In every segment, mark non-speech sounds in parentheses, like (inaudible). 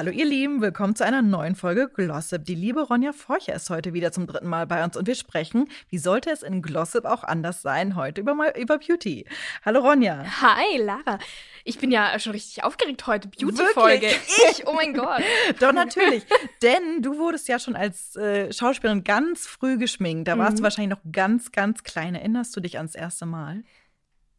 Hallo ihr Lieben, willkommen zu einer neuen Folge Glossip. Die liebe Ronja Forcher ist heute wieder zum dritten Mal bei uns und wir sprechen, wie sollte es in Glossip auch anders sein, heute über, über Beauty. Hallo Ronja. Hi Lara. Ich bin ja schon richtig aufgeregt heute. Beauty-Folge. (laughs) Ich, oh mein Gott. (laughs) Doch, natürlich. Denn du wurdest ja schon als äh, Schauspielerin ganz früh geschminkt. Da warst mhm. du wahrscheinlich noch ganz, ganz klein. Erinnerst du dich ans erste Mal?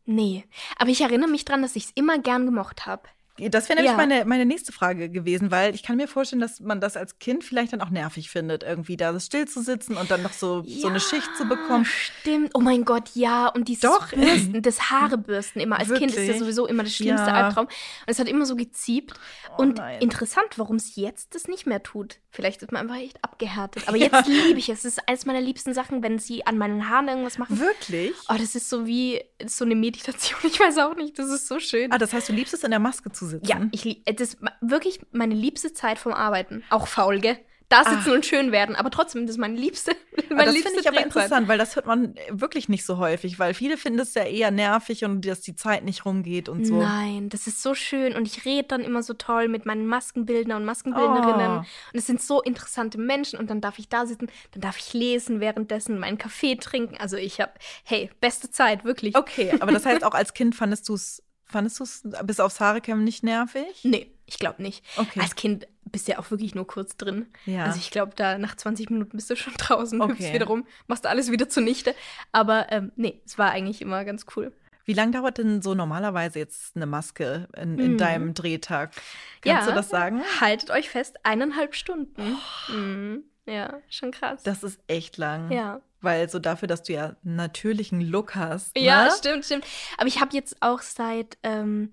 Nee, aber ich erinnere mich dran, dass ich es immer gern gemocht habe. Das wäre nämlich ja. meine, meine nächste Frage gewesen, weil ich kann mir vorstellen, dass man das als Kind vielleicht dann auch nervig findet, irgendwie da still zu sitzen und dann noch so, ja, so eine Schicht zu bekommen. Stimmt. Oh mein Gott, ja. Und dieses Doch. Bürsten, das Haarebürsten immer. Als Wirklich? Kind ist ja sowieso immer das schlimmste ja. Albtraum. Und es hat immer so geziebt. Oh, und nein. interessant, warum es jetzt das nicht mehr tut. Vielleicht ist man einfach echt abgehärtet. Aber (laughs) jetzt liebe ich es. Es ist eines meiner liebsten Sachen, wenn sie an meinen Haaren irgendwas machen. Wirklich? Oh, das ist so wie so eine Meditation. Ich weiß auch nicht. Das ist so schön. Ah, das heißt, du liebst es in der Maske zu sitzen? Ja, ich liebe das ist wirklich meine liebste Zeit vom Arbeiten. Auch faul, gell? da sitzen Ach. und schön werden. Aber trotzdem, das ist meine liebste. (laughs) Meine das finde ich aber interessant, weil das hört man wirklich nicht so häufig, weil viele finden es ja eher nervig und dass die Zeit nicht rumgeht und so. Nein, das ist so schön und ich rede dann immer so toll mit meinen Maskenbildner und Maskenbildnerinnen. Oh. Und es sind so interessante Menschen und dann darf ich da sitzen, dann darf ich lesen währenddessen, meinen Kaffee trinken. Also ich habe, hey, beste Zeit, wirklich. Okay, aber das heißt (laughs) auch als Kind fandest du es Fandest du es bis aufs Haarecam nicht nervig? Nee, ich glaube nicht. Okay. Als Kind bist du ja auch wirklich nur kurz drin. Ja. Also ich glaube, da nach 20 Minuten bist du schon (laughs) draußen, okay. hüpfst wieder rum, machst alles wieder zunichte. Aber ähm, nee, es war eigentlich immer ganz cool. Wie lange dauert denn so normalerweise jetzt eine Maske in, in mhm. deinem Drehtag? Kannst ja, du das sagen? Haltet euch fest, eineinhalb Stunden. Oh. Mhm. Ja, schon krass. Das ist echt lang. Ja. Weil so dafür, dass du ja natürlichen Look hast. Ne? Ja, stimmt, stimmt. Aber ich habe jetzt auch seit ähm,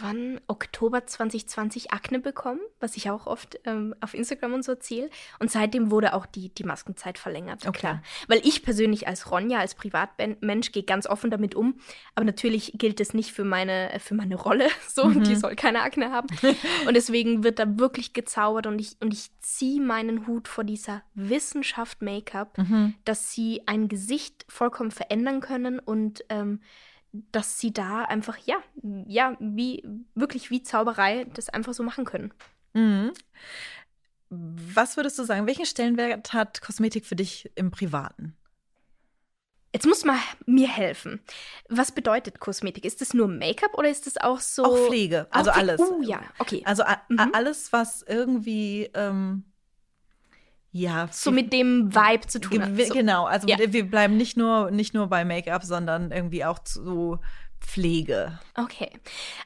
wann Oktober 2020 Akne bekommen, was ich auch oft ähm, auf Instagram und so erzähle. Und seitdem wurde auch die, die Maskenzeit verlängert. Okay. Klar. Weil ich persönlich als Ronja, als Privatmensch, gehe ganz offen damit um. Aber natürlich gilt es nicht für meine, für meine Rolle. (laughs) So, mhm. die soll keine Akne haben. und deswegen wird da wirklich gezaubert und ich, und ich ziehe meinen Hut vor dieser Wissenschaft Make-up, mhm. dass sie ein Gesicht vollkommen verändern können und ähm, dass sie da einfach, ja, ja, wie, wirklich wie Zauberei das einfach so machen können. Mhm. Was würdest du sagen, welchen Stellenwert hat Kosmetik für dich im Privaten? Jetzt muss man mir helfen. Was bedeutet Kosmetik? Ist das nur Make-up oder ist das auch so? Auch Pflege, also auch alles. Oh ja, okay. Also mhm. alles, was irgendwie ähm, ja, so mit dem Vibe zu tun hat. So. Genau, also ja. wir bleiben nicht nur, nicht nur bei Make-up, sondern irgendwie auch zu Pflege. Okay.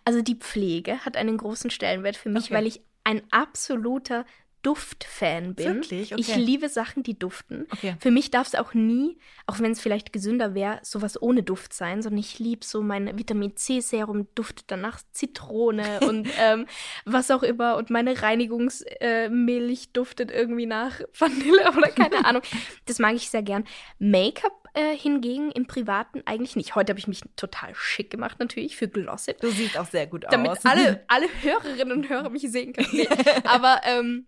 Also die Pflege hat einen großen Stellenwert für mich, okay. weil ich ein absoluter Duftfan bin. Wirklich? Okay. Ich liebe Sachen, die duften. Okay. Für mich darf es auch nie, auch wenn es vielleicht gesünder wäre, sowas ohne Duft sein, sondern ich liebe so mein Vitamin C Serum duftet danach Zitrone (laughs) und ähm, was auch immer und meine Reinigungsmilch äh, duftet irgendwie nach Vanille oder keine (laughs) Ahnung. Das mag ich sehr gern. Make-up äh, hingegen im Privaten eigentlich nicht. Heute habe ich mich total schick gemacht, natürlich, für Glossip. Du siehst auch sehr gut damit aus. Damit alle, (laughs) alle Hörerinnen und Hörer mich sehen können. Nee. Aber ähm,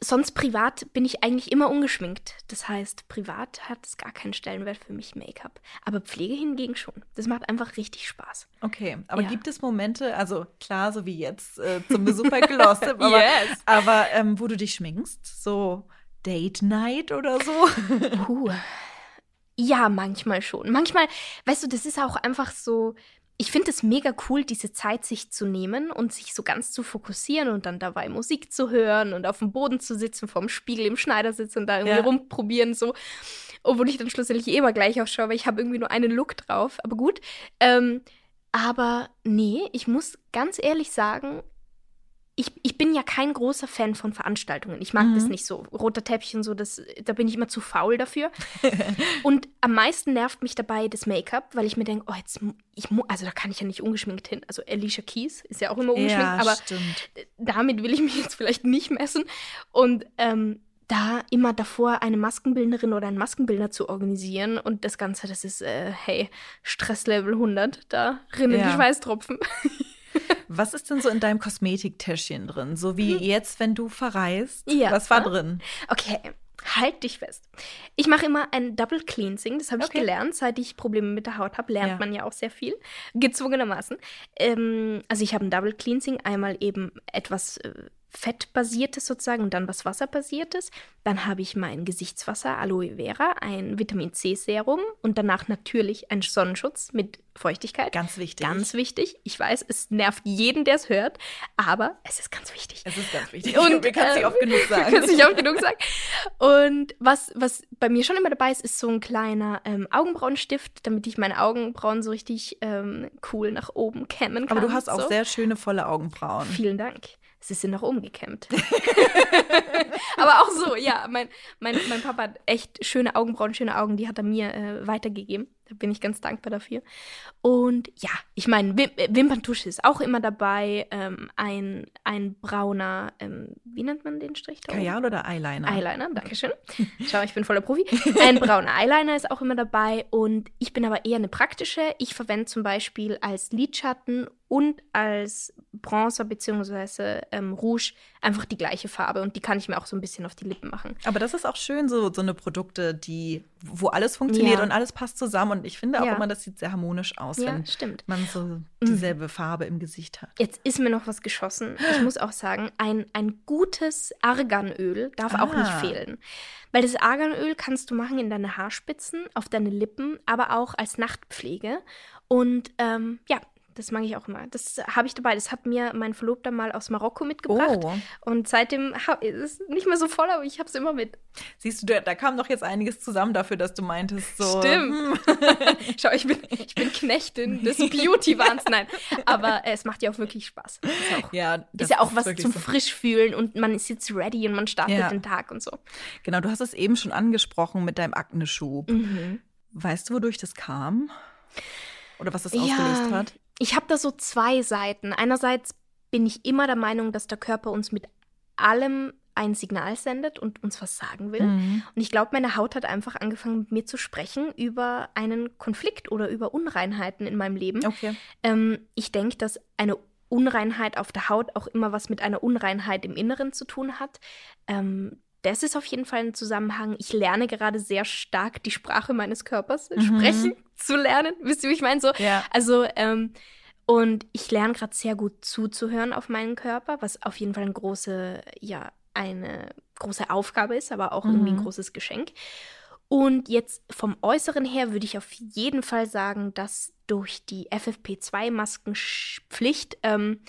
sonst privat bin ich eigentlich immer ungeschminkt. Das heißt, privat hat es gar keinen Stellenwert für mich Make-up. Aber Pflege hingegen schon. Das macht einfach richtig Spaß. Okay, aber ja. gibt es Momente, also klar, so wie jetzt äh, zum Besuch bei Glossip, (laughs) aber, yes. aber ähm, wo du dich schminkst? So Date Night oder so? Puh. Ja, manchmal schon. Manchmal, weißt du, das ist auch einfach so, ich finde es mega cool, diese Zeit sich zu nehmen und sich so ganz zu fokussieren und dann dabei Musik zu hören und auf dem Boden zu sitzen, vorm Spiegel im Schneidersitz und da irgendwie ja. rumprobieren, so. Obwohl ich dann schlussendlich eh immer gleich ausschaue, weil ich habe irgendwie nur einen Look drauf. Aber gut. Ähm, aber nee, ich muss ganz ehrlich sagen, ich, ich bin ja kein großer Fan von Veranstaltungen. Ich mag mhm. das nicht so. Roter Teppich und so, das, da bin ich immer zu faul dafür. (laughs) und am meisten nervt mich dabei das Make-up, weil ich mir denke, oh, jetzt, ich also da kann ich ja nicht ungeschminkt hin. Also Alicia Keys ist ja auch immer ungeschminkt, ja, aber stimmt. damit will ich mich jetzt vielleicht nicht messen. Und ähm, da immer davor eine Maskenbildnerin oder einen Maskenbildner zu organisieren und das Ganze, das ist, äh, hey, Stresslevel 100, da rinnen ja. die Schweißtropfen. (laughs) Was ist denn so in deinem Kosmetiktäschchen drin? So wie jetzt, wenn du verreist? Ja. Was war drin? Okay, halt dich fest. Ich mache immer ein Double Cleansing. Das habe ich Okay. gelernt, seit ich Probleme mit der Haut habe. Lernt Ja. man ja auch sehr viel, gezwungenermaßen. Ähm, also ich habe ein Double Cleansing. Einmal eben etwas äh, Fettbasiertes sozusagen und dann was Wasserbasiertes. Dann habe ich mein Gesichtswasser, Aloe Vera, ein Vitamin C Serum und danach natürlich ein Sonnenschutz mit Feuchtigkeit. Ganz wichtig. Ganz wichtig. Ich weiß, es nervt jeden, der es hört, aber es ist ganz wichtig. Es ist ganz wichtig. Und, (laughs) wir können es nicht äh, oft genug (laughs) sagen. Kannst nicht oft genug sagen. Und was, was bei mir schon immer dabei ist, ist so ein kleiner ähm, Augenbrauenstift, damit ich meine Augenbrauen so richtig ähm, cool nach oben kämmen kann. Aber du hast auch so. sehr schöne, volle Augenbrauen. Vielen Dank. Sie sind nach oben gekämmt. (laughs) Aber auch so, ja. Mein, mein, mein Papa hat echt schöne Augenbrauen, schöne Augen, die hat er mir äh, weitergegeben. Da bin ich ganz dankbar dafür. Und ja, ich meine, Wim äh, Wimperntusche ist auch immer dabei. Ähm, ein, ein brauner, ähm, wie nennt man den Strich da? Kajal oder Eyeliner? Eyeliner, dankeschön. (laughs) Schau, ich bin voller Profi. Ein brauner Eyeliner ist auch immer dabei und ich bin aber eher eine praktische. Ich verwende zum Beispiel als Lidschatten und als Bronzer bzw. Ähm, Rouge einfach die gleiche Farbe und die kann ich mir auch so ein bisschen auf die Lippen machen. Aber das ist auch schön, so, so eine Produkte, die, wo alles funktioniert Ja. und alles passt zusammen. Und ich finde auch Ja. immer, das sieht sehr harmonisch aus, Ja, wenn stimmt. Mhm. man so dieselbe Farbe im Gesicht hat. Jetzt ist mir noch was geschossen. Ich muss auch sagen, ein, ein gutes Arganöl darf auch nicht Ah. fehlen. Weil das Arganöl kannst du machen in deine Haarspitzen, auf deine Lippen, aber auch als Nachtpflege. Und ähm, ja, das mag ich auch immer. Das habe ich dabei. Das hat mir mein Verlobter mal aus Marokko mitgebracht. Oh. Und seitdem ist es nicht mehr so voll, aber ich habe es immer mit. Siehst du, da, kam doch jetzt einiges zusammen dafür, dass du meintest, so. Stimmt. hm, (laughs) Schau, ich bin, ich bin Knechtin des Beauty-Wahns. Nein, aber äh, es macht ja auch wirklich Spaß. Ist auch ja, das ist ja auch was wirklich zum so. Frischfühlen und man ist jetzt ready und man startet Ja. den Tag und so. Genau, du hast es eben schon angesprochen mit deinem Akneschub. Mhm. Weißt du, wodurch das kam? Oder was das ausgelöst hat? Ich habe da so zwei Seiten. Einerseits bin ich immer der Meinung, dass der Körper uns mit allem ein Signal sendet und uns was sagen will. Mhm. Und ich glaube, meine Haut hat einfach angefangen, mit mir zu sprechen über einen Konflikt oder über Unreinheiten in meinem Leben. Okay. Ähm, ich denke, dass eine Unreinheit auf der Haut auch immer was mit einer Unreinheit im Inneren zu tun hat. Ähm, das ist auf jeden Fall ein Zusammenhang. Ich lerne gerade sehr stark die Sprache meines Körpers Mhm. sprechen zu lernen. (laughs) Wisst ihr, wie ich meine? So, Ja. also, ähm, und ich lerne gerade sehr gut zuzuhören auf meinen Körper, was auf jeden Fall eine große, ja, eine große Aufgabe ist, aber auch irgendwie ein Mhm. großes Geschenk. Und jetzt vom Äußeren her würde ich auf jeden Fall sagen, dass durch die FFP2-Maskenpflicht, ähm, äh,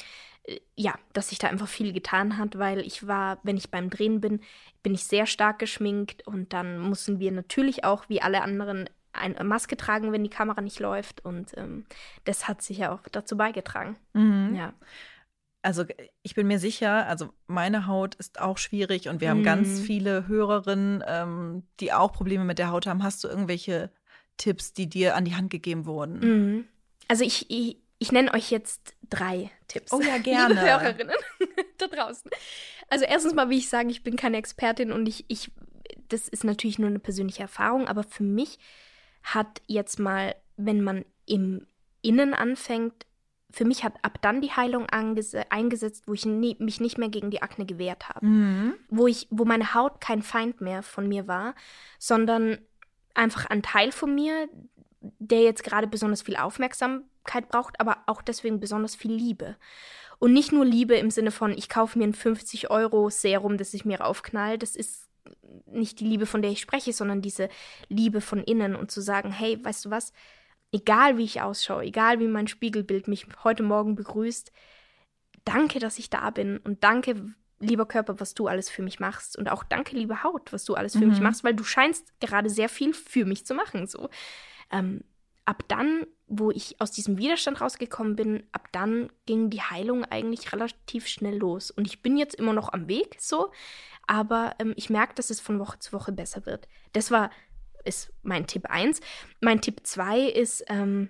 ja, dass sich da einfach viel getan hat, weil ich war, wenn ich beim Drehen bin, bin ich sehr stark geschminkt und dann müssen wir natürlich auch, wie alle anderen, eine Maske tragen, wenn die Kamera nicht läuft und ähm, das hat sich ja auch dazu beigetragen. Mhm. Ja. Also ich bin mir sicher, also meine Haut ist auch schwierig und wir haben ganz Mhm. viele Hörerinnen, ähm, die auch Probleme mit der Haut haben. Hast du irgendwelche Tipps, die dir an die Hand gegeben wurden? Mhm. Also ich, ich, ich nenne euch jetzt drei Tipps. Oh ja, (laughs) gerne. Liebe Hörerinnen (laughs) da draußen. Also erstens mal, wie ich sage, ich bin keine Expertin und ich, ich, das ist natürlich nur eine persönliche Erfahrung, aber für mich hat jetzt mal, wenn man im Innen anfängt, für mich hat ab dann die Heilung eingesetzt, wo ich nie, mich nicht mehr gegen die Akne gewehrt habe Mhm. wo ich, wo meine Haut kein Feind mehr von mir war, sondern einfach ein Teil von mir, der jetzt gerade besonders viel Aufmerksamkeit braucht, aber auch deswegen besonders viel Liebe. Und nicht nur Liebe im Sinne von, ich kaufe mir ein 50 Euro Serum, das ich mir raufknall. Das ist nicht die Liebe, von der ich spreche, sondern diese Liebe von innen und zu sagen, hey, weißt du was, egal wie ich ausschaue, egal wie mein Spiegelbild mich heute Morgen begrüßt, danke, dass ich da bin und danke, lieber Körper, was du alles für mich machst und auch danke, liebe Haut, was du alles für mich Mhm. machst, weil du scheinst gerade sehr viel für mich zu machen. So, ähm, ab dann, wo ich aus diesem Widerstand rausgekommen bin, ab dann ging die Heilung eigentlich relativ schnell los und ich bin jetzt immer noch am Weg, so, aber ähm, ich merke, dass es von Woche zu Woche besser wird. Das war ist mein Tipp 1. Mein Tipp 2 ist, ähm,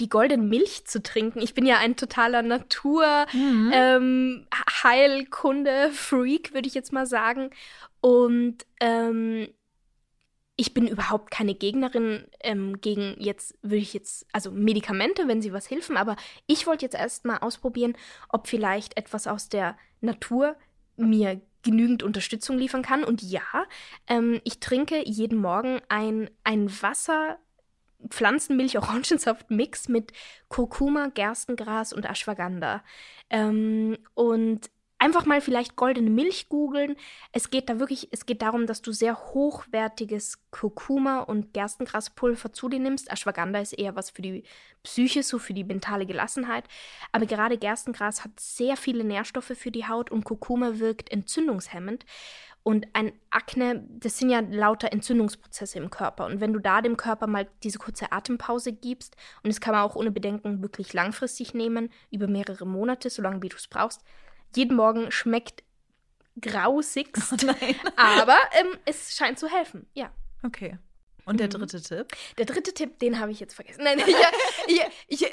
die goldene Milch zu trinken. Ich bin ja ein totaler Natur, Mhm. ähm, Heilkunde, Freak, würde ich jetzt mal sagen. Und ähm, ich bin überhaupt keine Gegnerin ähm, gegen jetzt, würde ich jetzt, also Medikamente, wenn sie was helfen, aber ich wollte jetzt erst mal ausprobieren, ob vielleicht etwas aus der Natur mir genügend Unterstützung liefern kann. Und ja, ähm, ich trinke jeden Morgen ein, ein Wasser, Pflanzenmilch, Orangensaft-Mix mit Kurkuma, Gerstengras und Ashwagandha. Ähm, und einfach mal vielleicht goldene Milch googeln. Es geht da wirklich, es geht darum, dass du sehr hochwertiges Kurkuma und Gerstengraspulver zu dir nimmst. Ashwagandha ist eher was für die Psyche, so für die mentale Gelassenheit. Aber gerade Gerstengras hat sehr viele Nährstoffe für die Haut und Kurkuma wirkt entzündungshemmend. Und ein Akne, das sind ja lauter Entzündungsprozesse im Körper. Und wenn du da dem Körper mal diese kurze Atempause gibst, und das kann man auch ohne Bedenken wirklich langfristig nehmen, über mehrere Monate, solange wie du es brauchst, jeden Morgen schmeckt grausig, oh (laughs) aber ähm, es scheint zu helfen, ja. Okay. Und der mhm. dritte Tipp? Der dritte Tipp, den habe ich jetzt vergessen. Nein, ja, ich, ich,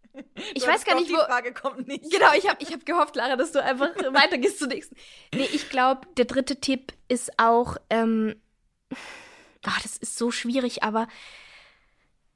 (laughs) ich weiß gar nicht, wo. Die Frage kommt nicht. Genau, ich habe ich hab gehofft, Lara, dass du einfach (laughs) weitergehst zum nächsten. Nee, ich glaube, der dritte Tipp ist auch. Ähm, ach, das ist so schwierig, aber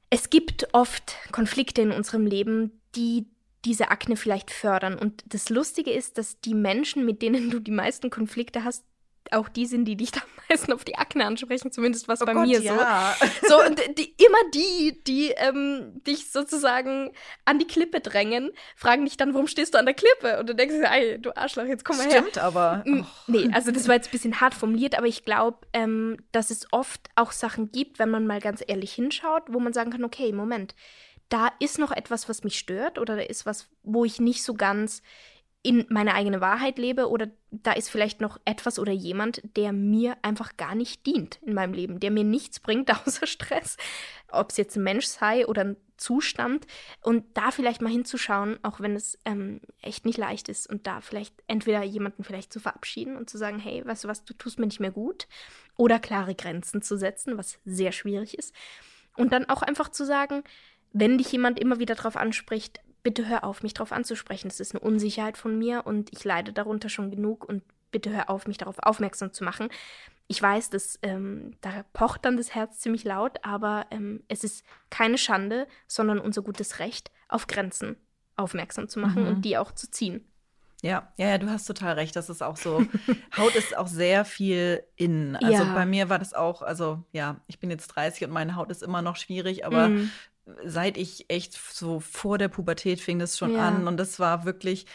es gibt oft Konflikte in unserem Leben, die diese Akne vielleicht fördern. Und das Lustige ist, dass die Menschen, mit denen du die meisten Konflikte hast, auch die sind, die dich (laughs) am meisten auf die Akne ansprechen, zumindest was oh bei Gott, mir ja. so. (laughs) So, und die, immer die, die ähm, dich sozusagen an die Klippe drängen, fragen dich dann, warum stehst du an der Klippe? Und du denkst dir, ey, du Arschloch, jetzt komm mal her. Stimmt aber. Oh. Nee, also das war jetzt ein bisschen hart formuliert, aber ich glaube, ähm, dass es oft auch Sachen gibt, wenn man mal ganz ehrlich hinschaut, wo man sagen kann, okay, Moment, da ist noch etwas, was mich stört oder da ist was, wo ich nicht so ganz in meine eigene Wahrheit lebe oder da ist vielleicht noch etwas oder jemand, der mir einfach gar nicht dient in meinem Leben, der mir nichts bringt (laughs) außer Stress, ob es jetzt ein Mensch sei oder ein Zustand. Und da vielleicht mal hinzuschauen, auch wenn es ähm, echt nicht leicht ist und da vielleicht entweder jemanden vielleicht zu verabschieden und zu sagen, hey, weißt du was, du tust mir nicht mehr gut oder klare Grenzen zu setzen, was sehr schwierig ist. Und dann auch einfach zu sagen, wenn dich jemand immer wieder darauf anspricht, bitte hör auf, mich darauf anzusprechen. Das ist eine Unsicherheit von mir und ich leide darunter schon genug und bitte hör auf, mich darauf aufmerksam zu machen. Ich weiß, dass ähm, da pocht dann das Herz ziemlich laut, aber ähm, es ist keine Schande, sondern unser gutes Recht, auf Grenzen aufmerksam zu machen mhm. und die auch zu ziehen. Ja, ja, ja, du hast total recht. Das ist auch so. (laughs) Haut ist auch sehr viel in. Also ja. bei mir war das auch, also ja, ich bin jetzt 30 und meine Haut ist immer noch schwierig, aber mm seit ich echt so vor der Pubertät fing das schon ja. an. Und das war wirklich,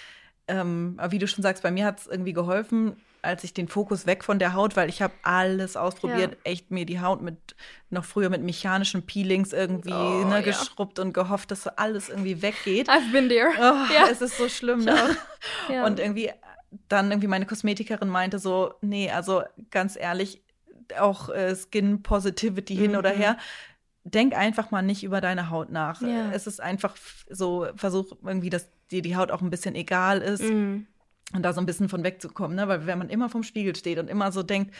ähm, wie du schon sagst, bei mir hat es irgendwie geholfen, als ich den Fokus weg von der Haut, weil ich habe alles ausprobiert, ja. echt mir die Haut mit noch früher mit mechanischen Peelings irgendwie oh, ne, geschrubbt ja. und gehofft, dass so alles irgendwie weggeht. I've been there. Oh, (laughs) ja. Es ist so schlimm. Ne? (laughs) Und irgendwie dann irgendwie meine Kosmetikerin meinte so, nee, also ganz ehrlich, auch äh, Skin Positivity hin mhm. oder her denk einfach mal nicht über deine Haut nach. Ja. Es ist einfach so, versuch irgendwie, dass dir die Haut auch ein bisschen egal ist mm. und da so ein bisschen von wegzukommen, ne? Weil wenn man immer vom Spiegel steht und immer so denkt,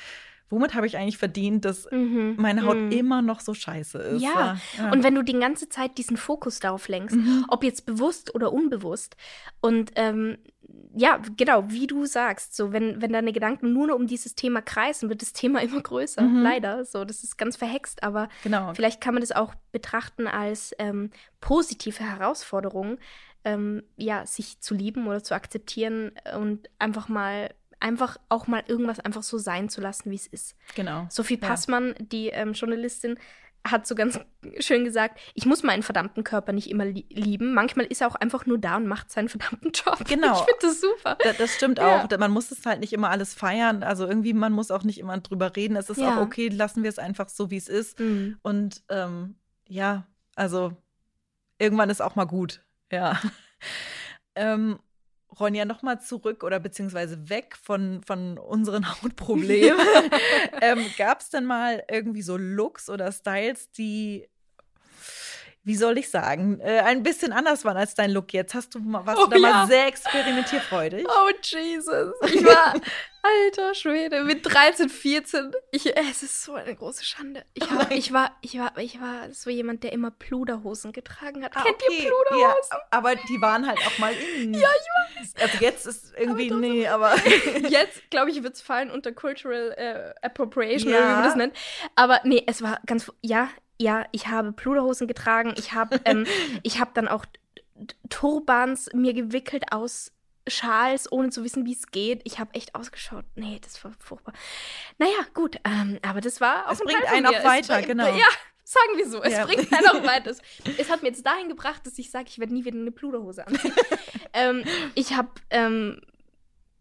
womit habe ich eigentlich verdient, dass mhm. meine Haut mhm. immer noch so scheiße ist. Ja. ja. und wenn du die ganze Zeit diesen Fokus darauf lenkst, mhm. ob jetzt bewusst oder unbewusst und ähm, ja, genau, wie du sagst, so wenn, wenn deine Gedanken nur um dieses Thema kreisen, wird das Thema (laughs) immer größer, mhm. leider. So, das ist ganz verhext, aber genau. vielleicht kann man das auch betrachten als ähm, positive Herausforderung, ähm, ja, sich zu lieben oder zu akzeptieren und einfach mal einfach auch mal irgendwas einfach so sein zu lassen, wie es ist. Genau. Sophie Passmann, ja. die ähm, Journalistin, hat so ganz schön gesagt, ich muss meinen verdammten Körper nicht immer li lieben. Manchmal ist er auch einfach nur da und macht seinen verdammten Job. (laughs) Genau. Ich finde das super. Da, das stimmt ja. auch. Man muss es halt nicht immer alles feiern. Also irgendwie, man muss auch nicht immer drüber reden. Es ist ja. auch okay, lassen wir es einfach so, wie es ist. Mhm. Und ähm, ja, also irgendwann ist auch mal gut. Ja. (laughs) ähm, Ronja, nochmal zurück oder beziehungsweise weg von, von unseren (laughs) Hautproblemen. (laughs) ähm, Gab es denn mal irgendwie so Looks oder Styles, die, wie soll ich sagen, äh, ein bisschen anders waren als dein Look jetzt. Hast du mal, warst Oh, du da ja. mal sehr experimentierfreudig? Oh, Jesus. Ich war, alter Schwede, mit 13, 14. Ich, es ist so eine große Schande. Ich, Oh war, mein ich, war, ich, war, ich war so jemand, der immer Pluderhosen getragen hat. Ah, Kennt okay. ihr Pluderhosen? Ja, aber die waren halt auch mal in. Ja, ich weiß. Also jetzt ist irgendwie, Aber nee, aber. (laughs) Jetzt, glaube ich, wird es fallen unter Cultural äh, Appropriation, Ja. oder wie man das nennt. Aber nee, es war ganz, ja, ja, ich habe Pluderhosen getragen. Ich habe ähm, (laughs) ich habe dann auch Turbans mir gewickelt aus Schals, ohne zu wissen, wie es geht. Ich habe echt ausgeschaut. Nee, das war furchtbar. Naja, gut, ähm, aber das war auch Es ein bringt Teil einen auch. Es weiter, bringt- genau. Ja, sagen wir so. Es Ja. bringt einen auch weiter. Es, (laughs) es hat mir jetzt dahin gebracht, dass ich sage, ich werde nie wieder eine Pluderhose anziehen. ähm, ich habe ähm,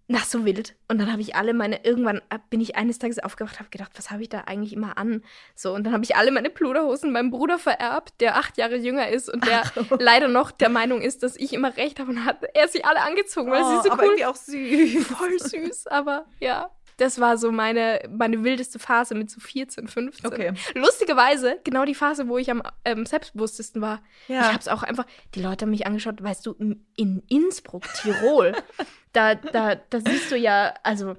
na, so wild. Und dann habe ich alle meine, irgendwann bin ich eines Tages aufgewacht, habe gedacht, was habe ich da eigentlich immer an? So, und dann habe ich alle meine Pluderhosen meinem Bruder vererbt, der acht Jahre jünger ist und der (laughs) leider noch der Meinung ist, dass ich immer recht habe und hat er sie alle angezogen, weil Oh, sie so aber cool, irgendwie auch süß. voll süß, aber ja. Das war so meine, meine wildeste Phase mit so 14, 15. Okay. Lustigerweise, genau die Phase, wo ich am ähm, selbstbewusstesten war. Ja. Ich habe es auch einfach, die Leute haben mich angeschaut, weißt du, in- in Innsbruck, Tirol, (laughs) da, da, da siehst du ja, also,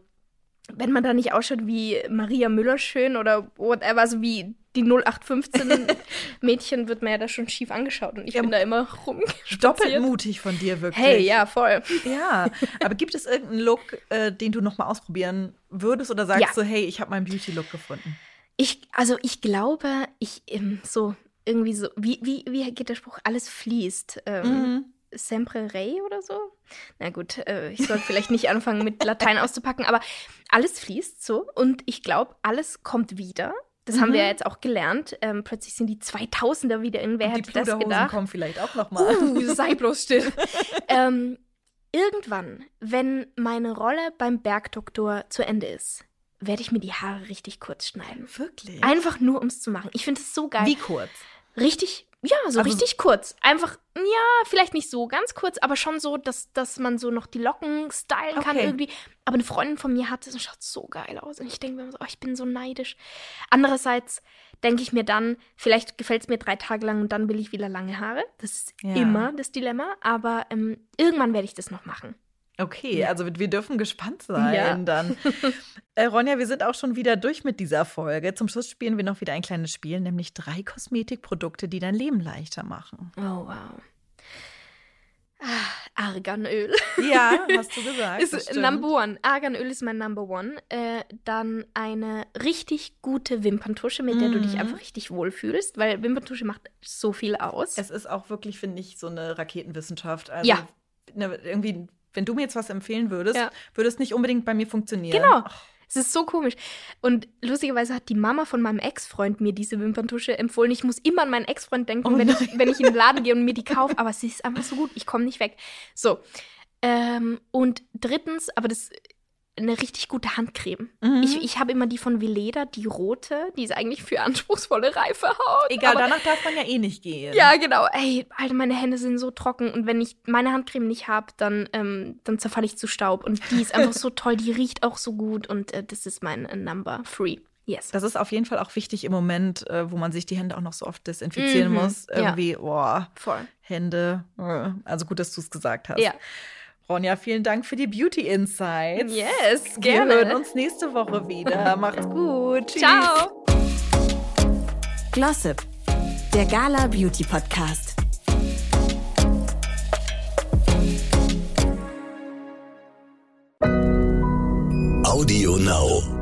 wenn man da nicht ausschaut wie Maria Müller schön oder whatever, also wie die 0815 (laughs) Mädchen, wird man ja da schon schief angeschaut und ich Ja, bin da immer Doppelt rumspaziert. mutig von dir, wirklich. Hey, ja, voll. Ja, aber gibt es irgendeinen Look, äh, den du noch mal ausprobieren würdest oder sagst Ja. du, hey, ich habe meinen Beauty-Look gefunden? Ich, also ich glaube, ich ähm, so irgendwie so, wie, wie, wie geht der Spruch? Alles fließt. Ähm, Mhm. Sempre rei oder so? Na gut, äh, ich sollte vielleicht nicht anfangen mit Latein (laughs) auszupacken, aber alles fließt so und ich glaube, alles kommt wieder. Das haben wir Mhm. ja jetzt auch gelernt. Ähm, plötzlich sind die 2000er wieder in. Wer Und die hätte das Pluderhosen gedacht? kommen vielleicht auch noch mal. Uh, (laughs) sei bloß still. ähm, irgendwann, wenn meine Rolle beim Bergdoktor zu Ende ist, werde ich mir die Haare richtig kurz schneiden. Wirklich? Einfach nur, um es zu machen. Ich finde es so geil. Wie kurz? Richtig, ja, so Also richtig kurz. Einfach, ja, vielleicht nicht so ganz kurz, aber schon so, dass, dass man so noch die Locken stylen kann Okay. irgendwie. Aber eine Freundin von mir hat es und schaut so geil aus. Und ich denke mir immer so, oh, ich bin so neidisch. Andererseits denke ich mir dann, vielleicht gefällt es mir drei Tage lang und dann will ich wieder lange Haare. Das ist Ja. immer das Dilemma. Aber ähm, irgendwann werde ich das noch machen. Okay, also wir dürfen gespannt sein Ja. dann. (laughs) Äh, Ronja, wir sind auch schon wieder durch mit dieser Folge. Zum Schluss spielen wir noch wieder ein kleines Spiel, nämlich drei Kosmetikprodukte, die dein Leben leichter machen. Oh, wow. Ah, Arganöl. Ja, (laughs) hast du gesagt. Ist. Number One. Arganöl ist mein Number One. Äh, dann eine richtig gute Wimperntusche, mit der du dich Mhm. einfach richtig wohlfühlst, weil Wimperntusche macht so viel aus. Es ist auch wirklich, finde ich, so eine Raketenwissenschaft. Also, Ja. Ne, irgendwie, wenn du mir jetzt was empfehlen würdest, Ja. würde es nicht unbedingt bei mir funktionieren. Genau. Es ist so komisch. Und lustigerweise hat die Mama von meinem Ex-Freund mir diese Wimperntusche empfohlen. Ich muss immer an meinen Ex-Freund denken, Oh wenn, ich, wenn ich in den (laughs) Laden gehe und mir die kaufe. Aber sie ist einfach so gut. Ich komme nicht weg. So. Ähm, und drittens, aber das eine richtig gute Handcreme. Mhm. Ich, ich habe immer die von Veleda, die rote. Die ist eigentlich für anspruchsvolle, reife Haut. Egal, danach darf man ja eh nicht gehen. Ja, genau. Ey, Alter, meine Hände sind so trocken. Und wenn ich meine Handcreme nicht habe, dann, ähm, dann zerfalle ich zu Staub. Und die ist einfach so toll. Die riecht auch so gut. Und äh, das ist mein äh, Number Three. Yes. Das ist auf jeden Fall auch wichtig im Moment, äh, wo man sich die Hände auch noch so oft desinfizieren Mhm, muss. ja. Irgendwie, boah, Voll. Hände. äh, Also gut, dass du es gesagt hast. Ja. Ronja, vielen Dank für die Beauty Insights. Yes, gerne. Wir hören uns nächste Woche wieder. (laughs) Macht's gut. Tschüss. Ciao. Glossip, der Gala Beauty Podcast. Audio Now.